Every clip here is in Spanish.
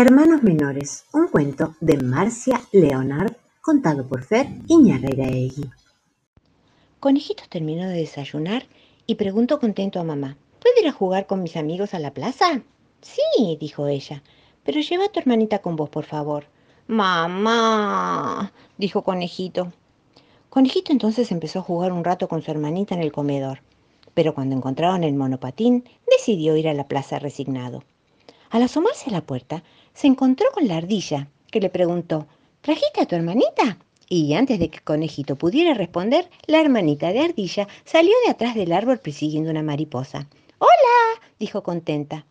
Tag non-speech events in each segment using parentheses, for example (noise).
Hermanos menores, un cuento de Marcia Leonard contado por Fer Iñarreiraegui. Conejito terminó de desayunar y preguntó contento a mamá, ¿puedo ir a jugar con mis amigos a la plaza? Sí, dijo ella, pero lleva a tu hermanita con vos, por favor. Mamá, dijo Conejito. Conejito entonces empezó a jugar un rato con su hermanita en el comedor, pero cuando encontraron el monopatín, decidió ir a la plaza resignado. Al asomarse a la puerta, se encontró con la ardilla, que le preguntó, ¿trajiste a tu hermanita? Y antes de que Conejito pudiera responder, la hermanita de ardilla salió de atrás del árbol persiguiendo una mariposa. ¡Hola! dijo contenta.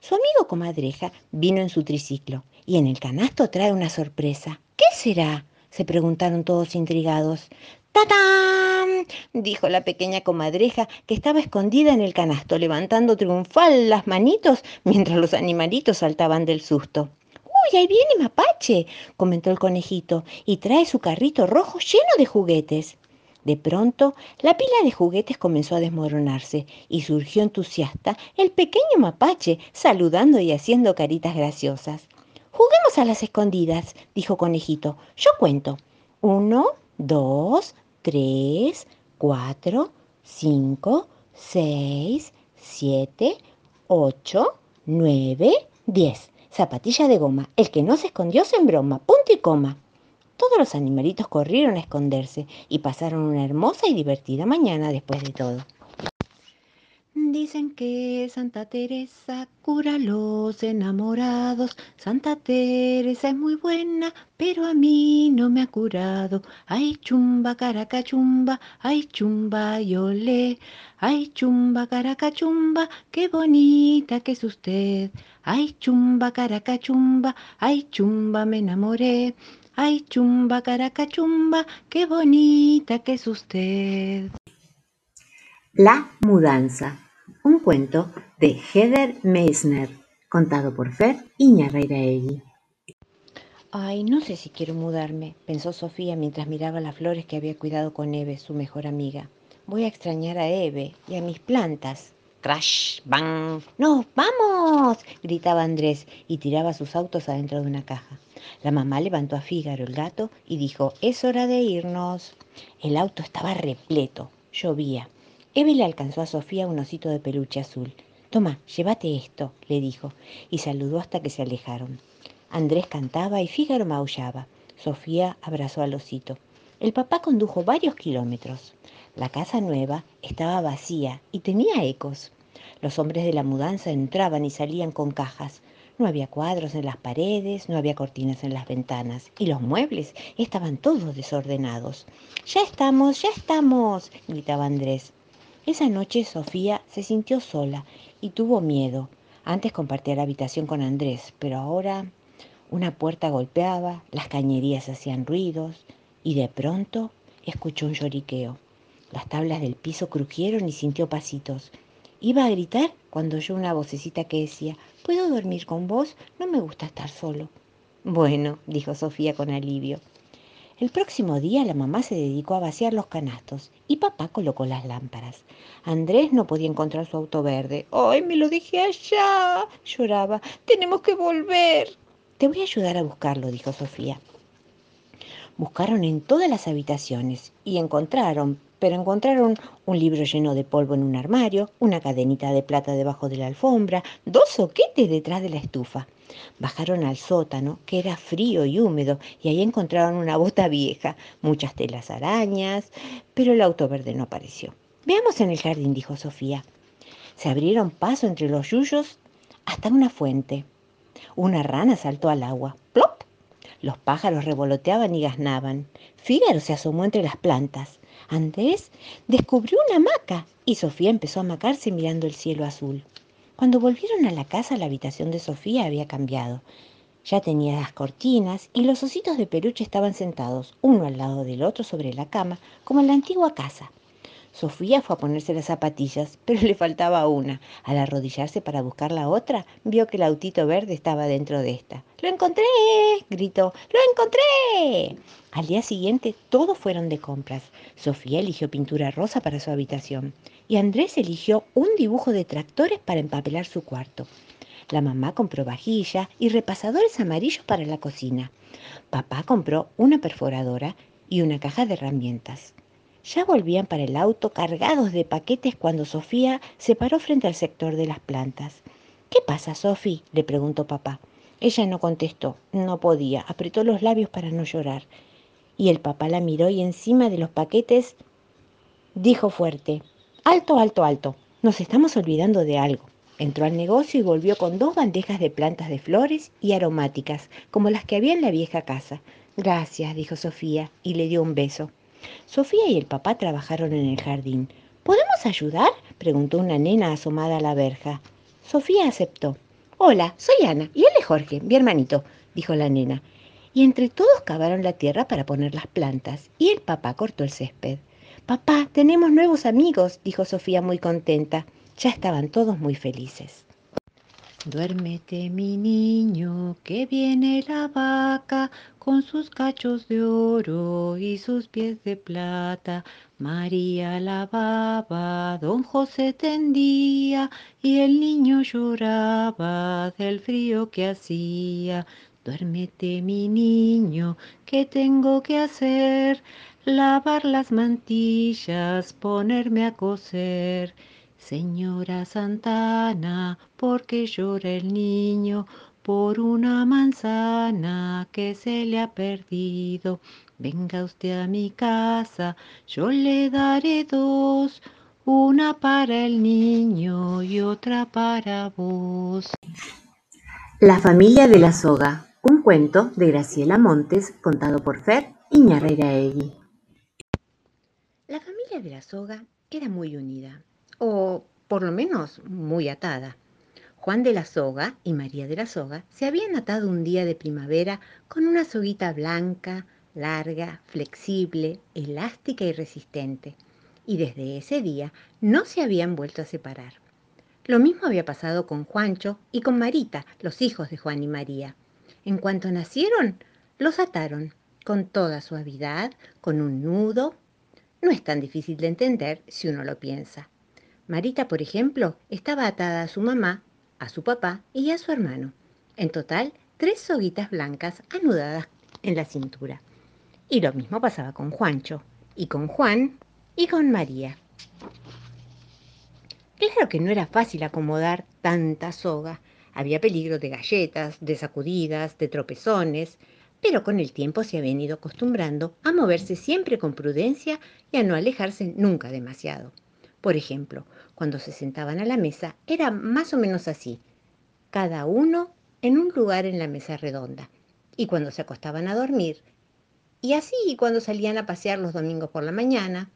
Su amigo comadreja vino en su triciclo y en el canasto trae una sorpresa. ¿Qué será? se preguntaron todos intrigados. ¡Tatán! dijo la pequeña comadreja que estaba escondida en el canasto, levantando triunfal las manitos mientras los animalitos saltaban del susto. ¡Uy, ahí viene Mapache! comentó el conejito, y trae su carrito rojo lleno de juguetes. De pronto, la pila de juguetes comenzó a desmoronarse y surgió entusiasta el pequeño mapache, saludando y haciendo caritas graciosas. Juguemos a las escondidas, dijo Conejito. Yo cuento. Uno, dos, tres, cuatro, cinco, seis, siete, ocho, nueve, diez. Zapatilla de goma. El que no se escondió se embroma. Punto y coma. Todos los animalitos corrieron a esconderse y pasaron una hermosa y divertida mañana después de todo. Dicen que Santa Teresa cura a los enamorados. Santa Teresa es muy buena, pero a mí no me ha curado. Ay chumba, caraca chumba, ay chumba, yo le. Ay chumba, caraca chumba, qué bonita que es usted. Ay chumba, caraca chumba, ay chumba, me enamoré. Ay chumba, caraca chumba, qué bonita que es usted. La mudanza un cuento de Heather Meissner, contado por Fer Iñarreiraegui. Ay, no sé si quiero mudarme, pensó Sofía mientras miraba las flores que había cuidado con Eve, su mejor amiga. Voy a extrañar a Eve y a mis plantas. ¡Crash! ¡Bang! ¡Nos vamos! gritaba Andrés y tiraba sus autos adentro de una caja. La mamá levantó a Fígaro, el gato, y dijo, es hora de irnos. El auto estaba repleto, llovía. Eve le alcanzó a Sofía un osito de peluche azul. Toma, llévate esto, le dijo, y saludó hasta que se alejaron. Andrés cantaba y Fígaro maullaba. Sofía abrazó al osito. El papá condujo varios kilómetros. La casa nueva estaba vacía y tenía ecos. Los hombres de la mudanza entraban y salían con cajas. No había cuadros en las paredes, no había cortinas en las ventanas y los muebles estaban todos desordenados. Ya estamos, ya estamos, gritaba Andrés. Esa noche Sofía se sintió sola y tuvo miedo. Antes compartía la habitación con Andrés, pero ahora una puerta golpeaba, las cañerías hacían ruidos y de pronto escuchó un lloriqueo. Las tablas del piso crujieron y sintió pasitos. Iba a gritar cuando oyó una vocecita que decía, ¿puedo dormir con vos? No me gusta estar solo. Bueno, dijo Sofía con alivio. El próximo día la mamá se dedicó a vaciar los canastos y papá colocó las lámparas. Andrés no podía encontrar su auto verde. ¡Ay, me lo dejé allá! lloraba. Tenemos que volver. Te voy a ayudar a buscarlo, dijo Sofía. Buscaron en todas las habitaciones y encontraron, pero encontraron un libro lleno de polvo en un armario, una cadenita de plata debajo de la alfombra, dos soquetes detrás de la estufa. Bajaron al sótano, que era frío y húmedo, y ahí encontraron una bota vieja, muchas telas arañas, pero el auto verde no apareció. Veamos en el jardín, dijo Sofía. Se abrieron paso entre los yuyos hasta una fuente. Una rana saltó al agua. ¡Plop! Los pájaros revoloteaban y gaznaban. Fígaro se asomó entre las plantas. Andrés descubrió una hamaca y Sofía empezó a amacarse mirando el cielo azul. Cuando volvieron a la casa, la habitación de Sofía había cambiado. Ya tenía las cortinas y los ositos de peluche estaban sentados, uno al lado del otro sobre la cama, como en la antigua casa. Sofía fue a ponerse las zapatillas, (laughs) pero le faltaba una. Al arrodillarse para buscar la otra, vio que el autito verde estaba dentro de esta. ¡Lo encontré! gritó. ¡Lo encontré! Al día siguiente todos fueron de compras. Sofía eligió pintura rosa para su habitación y Andrés eligió un dibujo de tractores para empapelar su cuarto. La mamá compró vajilla y repasadores amarillos para la cocina. Papá compró una perforadora y una caja de herramientas. Ya volvían para el auto cargados de paquetes cuando Sofía se paró frente al sector de las plantas. ¿Qué pasa, Sofía? le preguntó papá. Ella no contestó, no podía, apretó los labios para no llorar. Y el papá la miró y encima de los paquetes dijo fuerte, alto, alto, alto, nos estamos olvidando de algo. Entró al negocio y volvió con dos bandejas de plantas de flores y aromáticas, como las que había en la vieja casa. Gracias, dijo Sofía, y le dio un beso. Sofía y el papá trabajaron en el jardín. ¿Podemos ayudar? preguntó una nena asomada a la verja. Sofía aceptó. Hola, soy Ana y él es Jorge, mi hermanito, dijo la nena. Y entre todos cavaron la tierra para poner las plantas y el papá cortó el césped. Papá, tenemos nuevos amigos, dijo Sofía muy contenta. Ya estaban todos muy felices. Duérmete, mi niño, que viene la vaca con sus cachos de oro y sus pies de plata. María lavaba, don José tendía y el niño lloraba del frío que hacía. Duérmete, mi niño, que tengo que hacer? Lavar las mantillas, ponerme a coser. Señora Santana, ¿por qué llora el niño? Por una manzana que se le ha perdido. Venga usted a mi casa, yo le daré dos, una para el niño y otra para vos. La familia de la soga, un cuento de Graciela Montes contado por Fer Iñarreira Egui. La familia de la soga era muy unida o por lo menos muy atada. Juan de la Soga y María de la Soga se habían atado un día de primavera con una soguita blanca, larga, flexible, elástica y resistente, y desde ese día no se habían vuelto a separar. Lo mismo había pasado con Juancho y con Marita, los hijos de Juan y María. En cuanto nacieron, los ataron con toda suavidad, con un nudo. No es tan difícil de entender si uno lo piensa. Marita, por ejemplo, estaba atada a su mamá, a su papá y a su hermano. En total, tres soguitas blancas anudadas en la cintura. Y lo mismo pasaba con Juancho, y con Juan, y con María. Claro que no era fácil acomodar tanta soga. Había peligro de galletas, de sacudidas, de tropezones, pero con el tiempo se habían ido acostumbrando a moverse siempre con prudencia y a no alejarse nunca demasiado. Por ejemplo, cuando se sentaban a la mesa era más o menos así, cada uno en un lugar en la mesa redonda. Y cuando se acostaban a dormir, y así cuando salían a pasear los domingos por la mañana,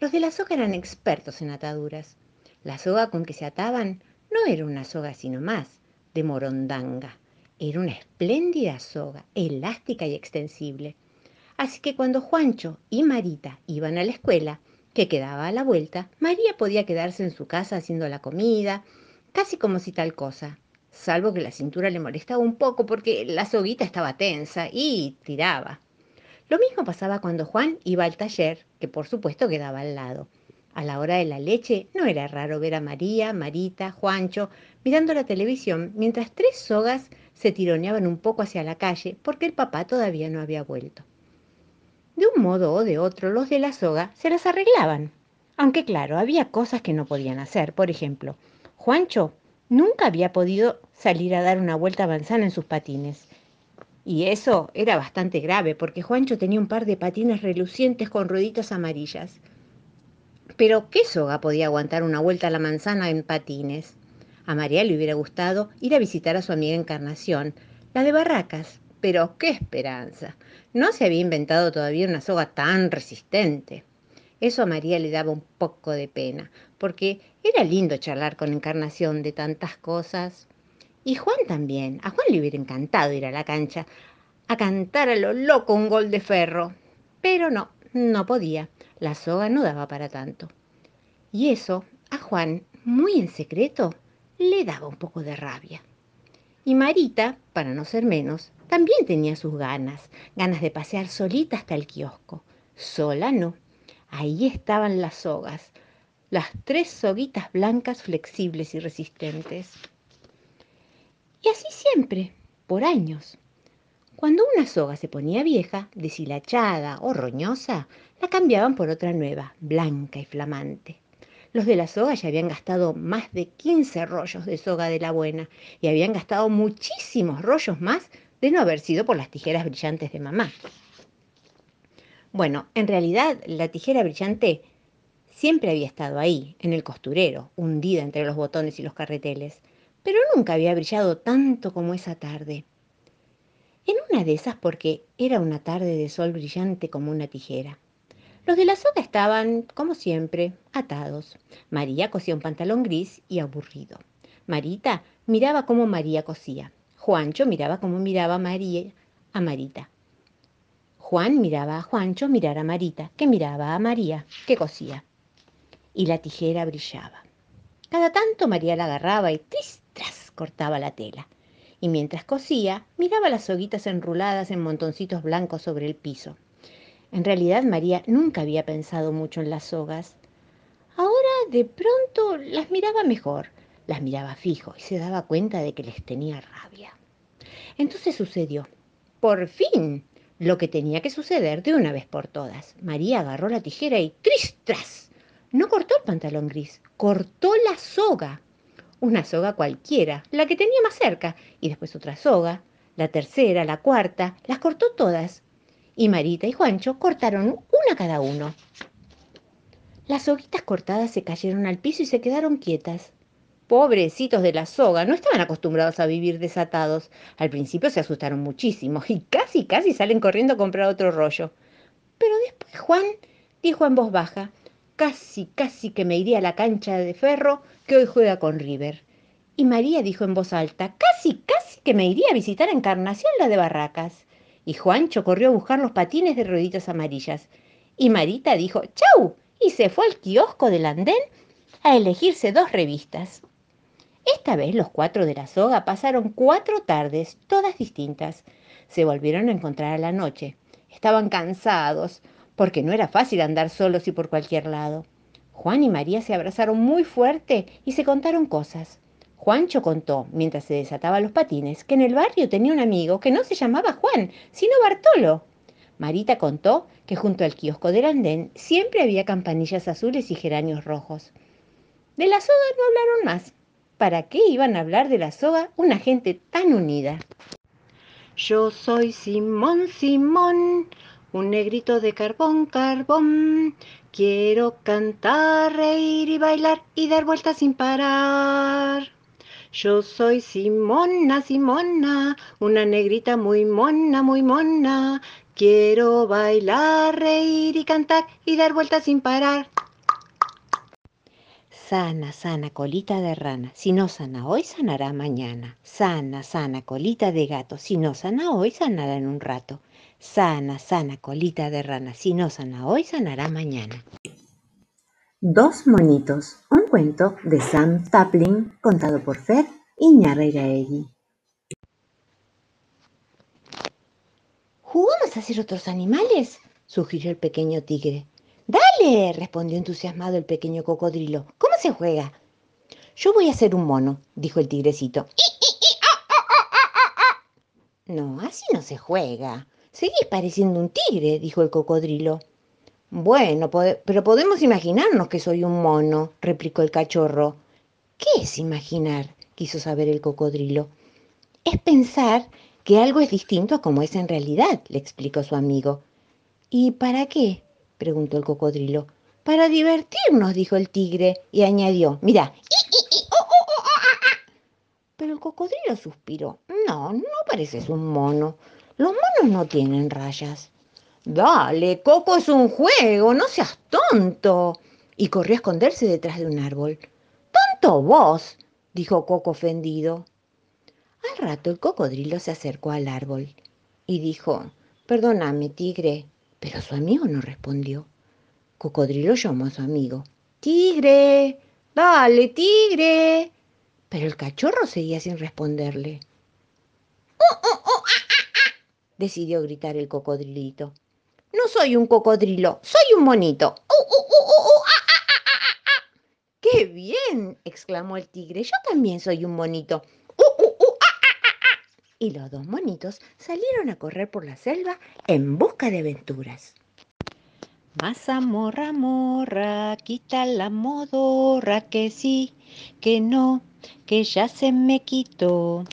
los de la soga eran expertos en ataduras. La soga con que se ataban no era una soga sino más, de morondanga. Era una espléndida soga, elástica y extensible. Así que cuando Juancho y Marita iban a la escuela, que quedaba a la vuelta, María podía quedarse en su casa haciendo la comida, casi como si tal cosa, salvo que la cintura le molestaba un poco porque la soguita estaba tensa y tiraba. Lo mismo pasaba cuando Juan iba al taller, que por supuesto quedaba al lado. A la hora de la leche no era raro ver a María, Marita, Juancho mirando la televisión mientras tres sogas se tironeaban un poco hacia la calle porque el papá todavía no había vuelto. De un modo o de otro, los de la soga se las arreglaban. Aunque claro, había cosas que no podían hacer. Por ejemplo, Juancho nunca había podido salir a dar una vuelta a manzana en sus patines. Y eso era bastante grave porque Juancho tenía un par de patines relucientes con rueditas amarillas. Pero ¿qué soga podía aguantar una vuelta a la manzana en patines? A María le hubiera gustado ir a visitar a su amiga Encarnación, la de Barracas, pero qué esperanza. No se había inventado todavía una soga tan resistente. Eso a María le daba un poco de pena, porque era lindo charlar con Encarnación de tantas cosas. Y Juan también. A Juan le hubiera encantado ir a la cancha a cantar a lo loco un gol de ferro. Pero no, no podía. La soga no daba para tanto. Y eso a Juan, muy en secreto, le daba un poco de rabia. Y Marita, para no ser menos, también tenía sus ganas, ganas de pasear solita hasta el kiosco. Sola no. Ahí estaban las sogas, las tres soguitas blancas flexibles y resistentes. Y así siempre, por años. Cuando una soga se ponía vieja, deshilachada o roñosa, la cambiaban por otra nueva, blanca y flamante. Los de la soga ya habían gastado más de 15 rollos de soga de la buena y habían gastado muchísimos rollos más de no haber sido por las tijeras brillantes de mamá. Bueno, en realidad la tijera brillante siempre había estado ahí, en el costurero, hundida entre los botones y los carreteles, pero nunca había brillado tanto como esa tarde. En una de esas porque era una tarde de sol brillante como una tijera. Los de la soga estaban, como siempre, atados. María cosía un pantalón gris y aburrido. Marita miraba cómo María cosía. Juancho miraba cómo miraba María a Marita. Juan miraba a Juancho mirar a Marita, que miraba a María, que cosía. Y la tijera brillaba. Cada tanto María la agarraba y tristras cortaba la tela y mientras cosía miraba las soguitas enruladas en montoncitos blancos sobre el piso. En realidad María nunca había pensado mucho en las sogas. Ahora de pronto las miraba mejor, las miraba fijo y se daba cuenta de que les tenía rabia. Entonces sucedió, por fin, lo que tenía que suceder de una vez por todas. María agarró la tijera y ¡tristras! No cortó el pantalón gris, cortó la soga una soga cualquiera, la que tenía más cerca, y después otra soga, la tercera, la cuarta, las cortó todas. Y Marita y Juancho cortaron una cada uno. Las soguitas cortadas se cayeron al piso y se quedaron quietas. Pobrecitos de la soga, no estaban acostumbrados a vivir desatados. Al principio se asustaron muchísimo y casi, casi salen corriendo a comprar otro rollo. Pero después Juan dijo en voz baja, casi, casi que me iría a la cancha de ferro que hoy juega con River. Y María dijo en voz alta, casi, casi que me iría a visitar a Encarnación la de Barracas. Y Juancho corrió a buscar los patines de rueditas amarillas. Y Marita dijo, chau, y se fue al kiosco del andén a elegirse dos revistas. Esta vez los cuatro de la soga pasaron cuatro tardes, todas distintas. Se volvieron a encontrar a la noche. Estaban cansados, porque no era fácil andar solos y por cualquier lado. Juan y María se abrazaron muy fuerte y se contaron cosas. Juancho contó, mientras se desataba los patines, que en el barrio tenía un amigo que no se llamaba Juan, sino Bartolo. Marita contó que junto al kiosco del andén siempre había campanillas azules y geranios rojos. De la soga no hablaron más. ¿Para qué iban a hablar de la soga una gente tan unida? Yo soy Simón Simón, un negrito de carbón, carbón. Quiero cantar, reír y bailar y dar vueltas sin parar. Yo soy Simona, Simona, una negrita muy mona, muy mona. Quiero bailar, reír y cantar y dar vueltas sin parar. Sana, sana, colita de rana. Si no sana hoy, sanará mañana. Sana, sana, colita de gato. Si no sana hoy, sanará en un rato. Sana, sana, colita de rana. Si no sana hoy, sanará mañana. Dos monitos. Un cuento de Sam Tapling contado por Fer y Egui. ¿Jugamos a ser otros animales? sugirió el pequeño tigre. Respondió entusiasmado el pequeño cocodrilo. ¿Cómo se juega? Yo voy a ser un mono, dijo el tigrecito. No, así no se juega. Seguís pareciendo un tigre, dijo el cocodrilo. Bueno, pero podemos imaginarnos que soy un mono, replicó el cachorro. ¿Qué es imaginar? quiso saber el cocodrilo. Es pensar que algo es distinto a como es en realidad, le explicó su amigo. ¿Y para qué? Preguntó el cocodrilo. Para divertirnos, dijo el tigre, y añadió, mira. Pero el cocodrilo suspiró. No, no pareces un mono. Los monos no tienen rayas. Dale, Coco es un juego, no seas tonto. Y corrió a esconderse detrás de un árbol. ¡Tonto vos! dijo Coco ofendido. Al rato el cocodrilo se acercó al árbol y dijo, Perdóname, tigre. Pero su amigo no respondió. Cocodrilo llamó a su amigo. Tigre, dale, tigre. Pero el cachorro seguía sin responderle. ¡Oh, oh, oh! decidió gritar el cocodrilito. No soy un cocodrilo, soy un monito. ¡Uh, uh, uh, ¡Qué bien! exclamó el tigre. Yo también soy un monito. Y los dos monitos salieron a correr por la selva en busca de aventuras. Masa morra morra, quita la modorra, que sí, que no, que ya se me quitó.